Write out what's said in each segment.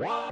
Wah!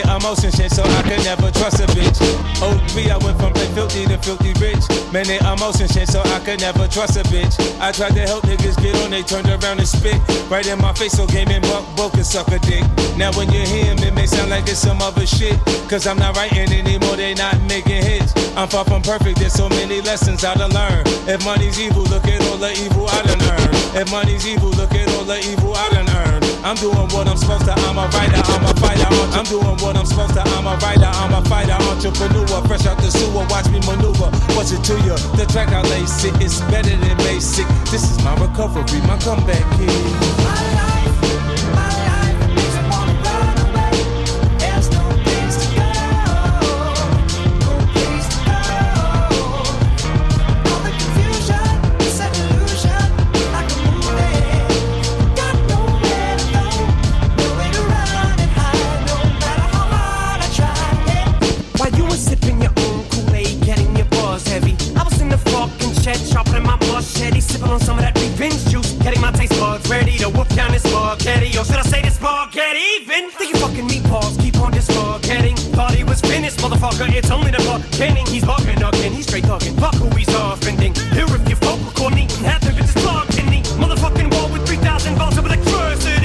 Many emotions shit, so I could never trust a bitch. Oh three, I went from play filthy to filthy rich. Many emotions shit, so I could never trust a bitch. I tried to help niggas get on, they turned around and spit. Right in my face, so game and buck, both can suck a dick. Now when you hear him, it may sound like it's some other shit. Cause I'm not writing anymore, they not making hits. I'm far from perfect, there's so many lessons I done learn. If money's evil, look at all the evil I done earned. If money's evil, look at all the evil I done earned. I'm doing what I'm supposed to, I'm a writer, I'm a fighter. I'm doing what I'm supposed to, I'm a writer, I'm a fighter, entrepreneur. Fresh out the sewer, watch me maneuver. What's it to you? The track I lace it, it's better than basic. This is my recovery, my comeback kid.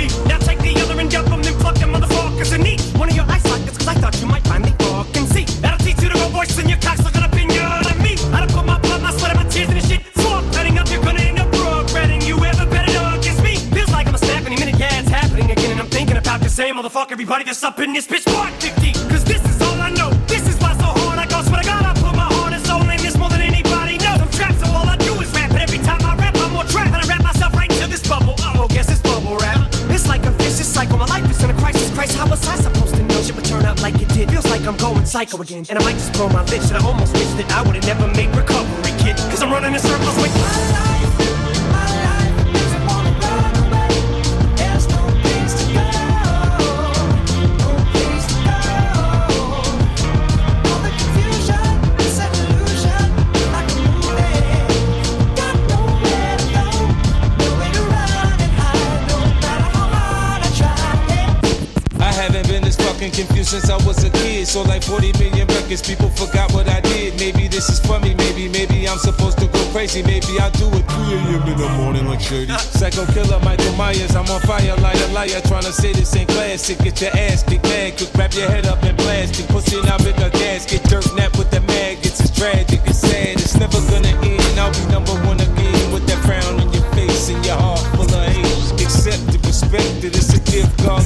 Everybody that's like the other and jump them fucking on the fuck cuz a need one of your ice lickers cuz i thought you might find me fuck can see. That'll teach you to go boys in your clocks are gonna pin you me. I'll come up my plans for my tears in this shit. Fuck that ain't you gonna in your probably you ever better dog just me? It's like i'm a stack of minute gas happening again. And i'm thinking about the same motherfucker everybody that's up in this bitch, psycho again. And I might just blow my lid. And I almost wish that I would've never made recovery, kid. Cause I'm running in circles with my life. Confused since I was a kid. So like 40 million records, people forgot what I did. Maybe this is for me, maybe, maybe I'm supposed to go crazy. Maybe I'll do it 3 a.m. in the morning like Shady. Psycho killer Michael Myers, I'm on fire, liar, liar. Trying to say this ain't classic. Get your ass kicked, mad, quick, wrap your head up in plastic. Pussy now make a gasket, dirt nap with the maggots. It's tragic, it's sad, it's never gonna end. I'll be number one again with that frown on your face and your heart full of hate. Accept it, respect it, it's a gift God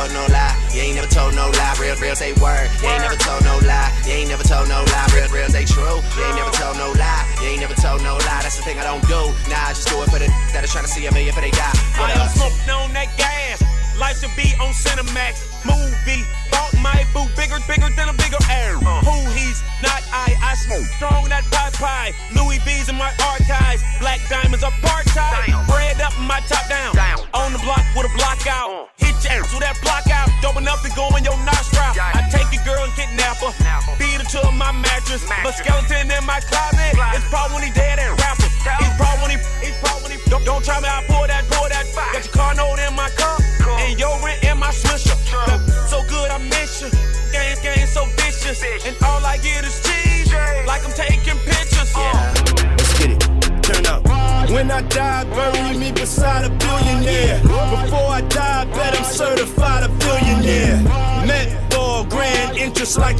told no lie. You ain't never told no lie. Real, real say word. You ain't never told no lie. You ain't never told no lie. Real, real say true. You ain't never told no lie. You ain't never told no lie. That's the thing I don't do. Nah, I just do it for the that are trying to see a million for they die. I up? smoking on that gas. Life should be on Cinemax movie. Bought my boo bigger, bigger than a bigger arrow. Uh. Who he's not I, I smoke strong that pot pie. Louis V's in my archives, black diamonds apartheid. Damn. Bread up in my top down. down. On that block out. Dope enough to go in your nostril. I take your girl and kidnap her. Feed her to my mattress. But skeleton in my closet.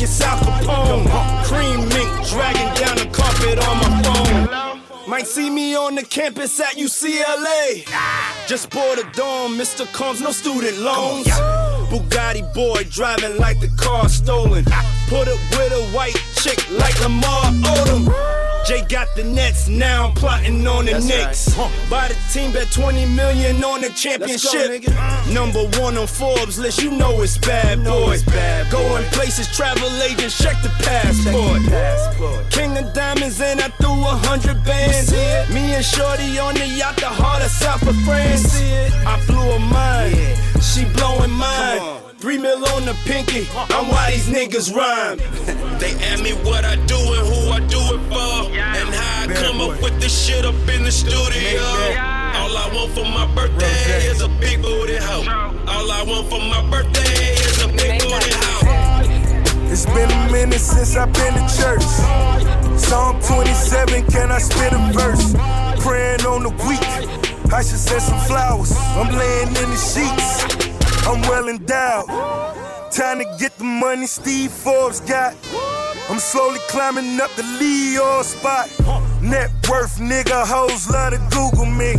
Like it's Al Capone. Cream mink dragging down the carpet on my phone. Might see me on the campus at UCLA. Just bought a dome, Mr. Combs, no student loans. Bugatti boy driving like the car stolen. Put up with a white chick like Lamar Odom. Jay got the Nets, now I'm plotting on the Knicks. Buy the team, bet 20 million on the championship. Uh. Number one on Forbes list, you know it's bad boy. Going places, travel agents, check the passport. King of diamonds, and I threw a hundred bands. Me and Shorty on the yacht, the heart of South of France. I blew a mind, she blowing mine. Three mil on the pinky, I'm why these niggas rhyme. They ask me what I do and who I do it for, and how I come up with this shit up in the studio. All I want for my birthday is a big booty hoe. All I want for my birthday is a big booty hoe. It's been a minute since I've been to church. Psalm 27, can I spit a verse? Praying on the week, I should send some flowers. I'm laying in the sheets, I'm well endowed. Time to get the money Steve Forbes got. I'm slowly climbing up the Leo spot. Net worth, nigga, hoes love to Google me.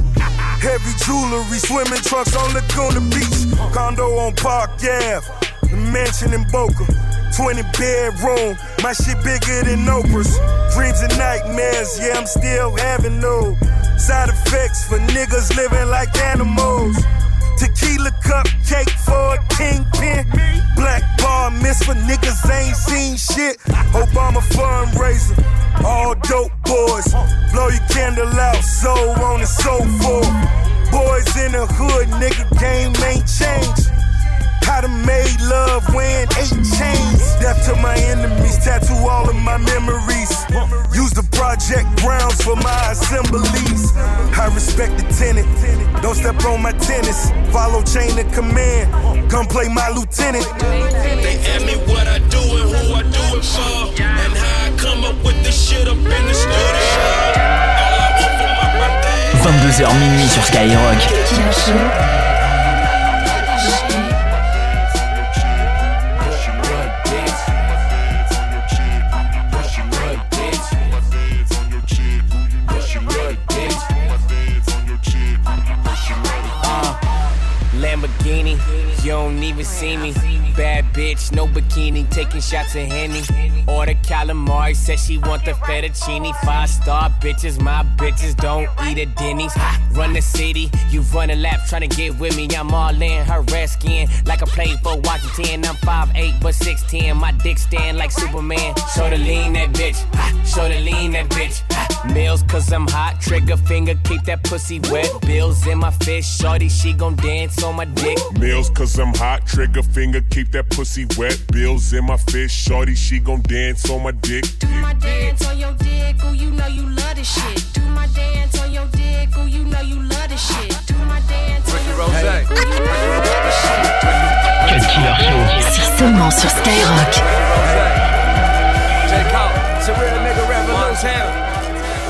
Heavy jewelry, swimming trunks on Laguna Beach. Condo on Park Ave, the mansion in Boca. 20 bedroom, my shit bigger than Oprah's. Dreams and nightmares, yeah, I'm still having those. Side effects for niggas living like animals. Tequila cupcake for a kingpin. Black bar miss for niggas ain't seen shit. Obama fundraiser, all dope boys. Blow your candle out, so on and so forth. Boys in the hood, nigga, game ain't changed. How to make love wearing eight chains. Death to my enemies, tattoo all of my memories. Use the project grounds for my assemblies. I respect the tenant. Don't step on my tennis. Follow chain of command. Come play my lieutenant. They ask me what I do and who I do it for, and how I come up with this shit up in the studio. All I want for my birthday. 22h minuit sur Skyrock. See me. Bad bitch, no bikini, taking shots of Henny. Order calamari, said she want the fettuccine. Five star bitches, my bitches don't eat at Denny's. Run the city, you run a lap, trying to get with me. I'm all in her red skin, like I played for Washington. I'm 5'8, but 6'10. My dick stand like Superman. Show the lean that bitch, show the lean that bitch. Meals, cause I'm hot, trigger finger, keep that pussy wet. Bills in my fist, shorty, she gon' dance on my dick. Meals cause I'm hot, trigger finger, keep that pussy wet. Bills in my fist, shorty, she gon' dance on my dick. Do my dance on your dick, oh you know you love this shit. Do my dance on your dick, oh you know you love this shit. Do my dance on your dick, oh you know you love this shit. Cut Killer show. C'est seulement sur Skyrock. J. Cole, it's a real nigga revolution.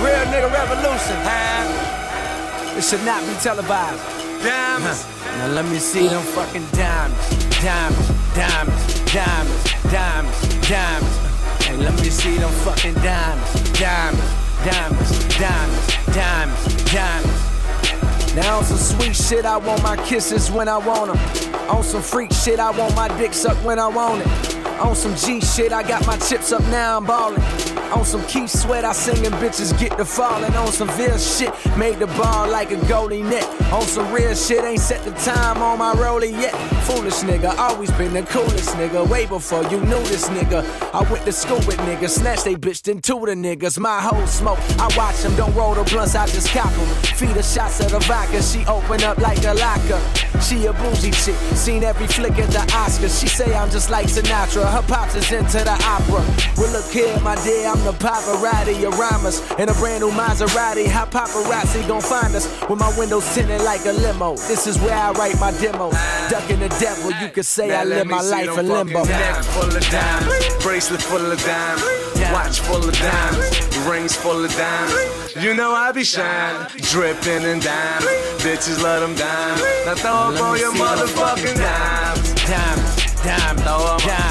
Real nigga revolution, huh? It should not be televised. Diamonds. Now let me see them fucking diamonds. Diamonds, diamonds, diamonds, diamonds, diamonds. Hey, let me see them fucking diamonds. Diamonds, diamonds, diamonds, diamonds, diamonds. Now on some sweet shit, I want my kisses when I want them. On some freak shit, I want my dick sucked when I want it. On some G shit, I got my chips up, now I'm ballin'. On some Keith Sweat, I singin' bitches get to fallin'. On some real shit, made the ball like a goalie net. On some real shit, ain't set the time on my rollie yet. Foolish nigga, always been the coolest nigga. Way before you knew this nigga. I went to school with niggas, snatched they bitch into the niggas. My whole smoke, I watch them, don't roll the blunts, I just cop them. Feed her shots of the vodka, she open up like a locker. She a bougie chick, seen every flick at the Oscars. She say I'm just like Sinatra, her pops is into the opera. Well, look here, my dear, I'm the Pavarotti of rhymers. In a brand new Maserati, how paparazzi gon' find us? With my windows tinted like a limo. This is where I write my demos. ducking the devil, you could say I live my life in limbo. Neck full of diamonds, bracelet full of diamonds, watch full of diamonds, rings full of diamonds. You know I be shining, dripping in diamonds. Bitches love them diamonds. Now throw up all your motherfucking diamonds. Diamonds, diamonds, diamonds, diamonds,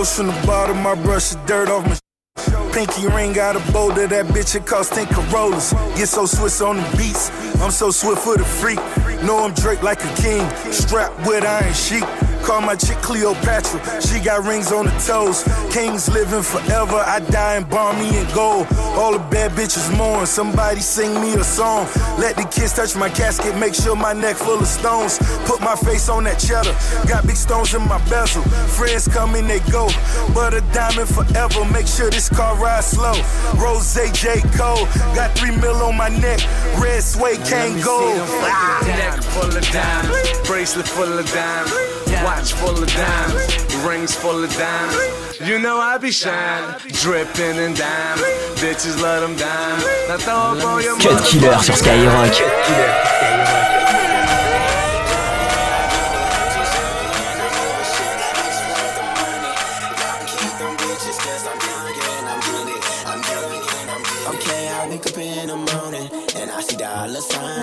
Rose from the bottom, I brush the dirt off my Pinky ring got a boulder, that bitch it cost 10 Corollas. Get so Swiss on the beats, I'm so swift for the freak. Know I'm Drake like a king, strapped with iron sheet. Call my chick Cleopatra, she got rings on the toes. Kings living forever, I die in balmy and gold. All the bad bitches mourn, somebody sing me a song. Let the kids touch my casket, make sure my neck full of stones. Put my face on that cheddar, got big stones in my bezel. Friends come and they go, but a diamond forever. Make sure this car ride slow. Rose J. Cole, got three mil on my neck. Red suede can't go. Neck full of diamonds, bracelet full of diamonds, watch full of diamonds, rings full of diamonds. You know I be shining, dripping in diamonds. Bitches love them. Now throw up all your Cut Killer sur Skyrock.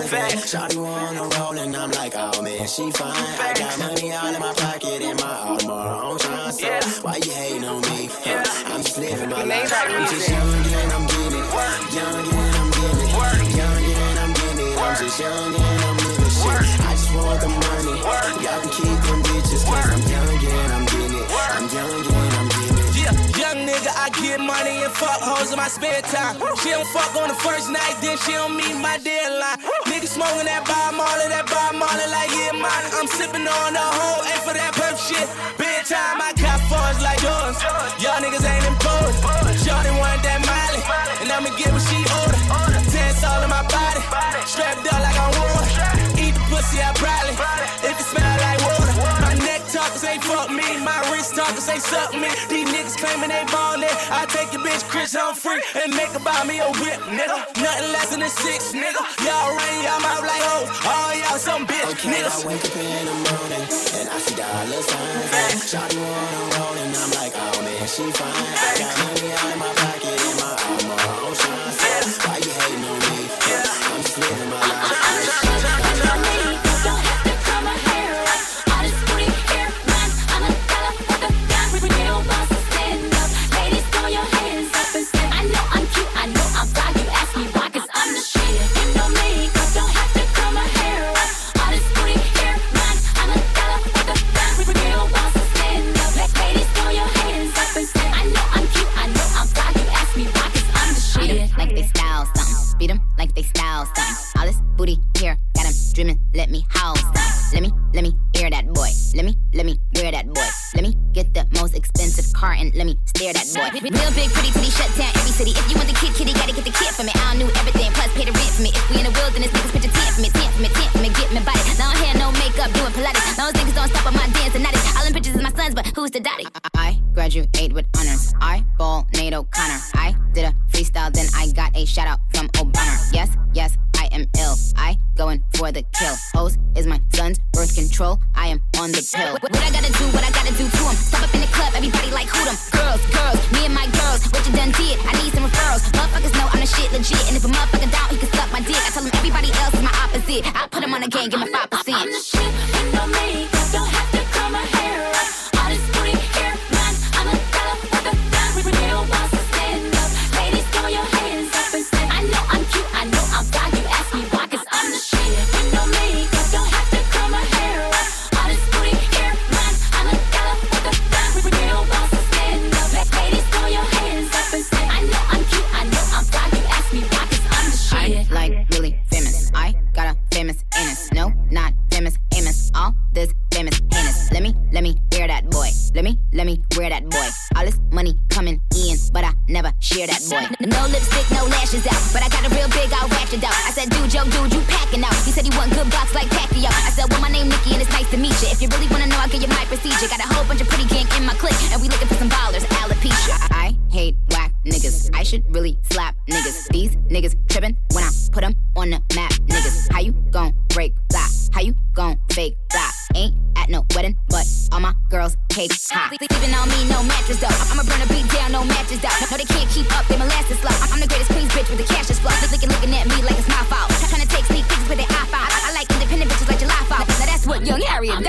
Signs. Shawty wanna roll and I'm like, oh man, she fine. I got money all in my pocket and my Audemars on shine. So why you hating on me? Huh? I'm just living my life. I'm just young and I'm getting it. Young and I'm getting it. Young and I'm getting it. I'm just young and I'm living shit. I just want the money. Y'all can keep money and fuck hoes in my spare time. She don't fuck on the first night, then she don't meet my deadline. Nigga smoking that Bob Marley, that Bob Marley like yeah, mine. I'm sipping on the whole, ain't for that perp shit. Bedtime, I got funds like yours. Y'all niggas ain't important. Shorty want that Miley, and I'ma get what she wrist talkers ain't suck me. These niggas claiming they ballin'. I take your bitch Kris Humphries and make her buy me a whip, nigga. Nothing less than a six, nigga. Y'all run y'all mouth like hoes. All y'all some bitch Okay, niggas. I wake up in the morning and I see dollar signs. Shawty wanna roll and I'm like, oh man, she fine. I got money out in my pocket and my armor on shine. Why you hating on me? I'm just living my life. Booty here, got 'em dreaming. Let me house. Let me, let me hear that boy. Let me, let me wear that boy. Let me get the most expensive car and let me stare that boy. Real big, pretty titty, shut down every city. If you want the kid, kitty, gotta get the kid for me. I knew everything, plus pay the rent for me. If we in the wilderness, niggas a tent for me, tent for me, tent for me, get me body. Long hair, no makeup, doing Pilates. Those niggas don't stop on my dance and them pictures is my sons, but who's the daddy? I graduate with honors. I ball Nate O'Connor. I did a freestyle, then I got a shout out from Obama. Yes, yes, I am ill. I going for the kill. Hoes is my son's birth control. I am on the pill. What, what I gotta do, what I gotta do to 'em. Step up in the club, everybody like who them? Girls, girls, me and my girls. What you done did? I need some referrals. Motherfuckers know I'm the shit legit. And if a motherfucker down, he can suck my dick. I tell him everybody else is my opposite. I put him on the game, give him 5%. I'm the shit, you know me. Box like Pacquiao. I said, well, my name Nikki and it's nice to meet you. If you really wanna know, I'll give you my procedure. Got a whole bunch of pretty gang in my clique, and we looking for some ballers, alopecia. I hate whack niggas. I should really slap niggas. These niggas trippin' when I put them on the map, niggas. How you gon' break fly? How you gon' fake fly? Ain't at no wedding, but all my girls cake hot. Sleeping on me, no mattress though. I'ma burn a beat down, no matches though. No, they can't keep up, they molasses slow. I'm the greatest queen's bitch with the cash is flow. Looking, looking at me like it's my fault. Trying to take sneak peeks with their iPhone. That's what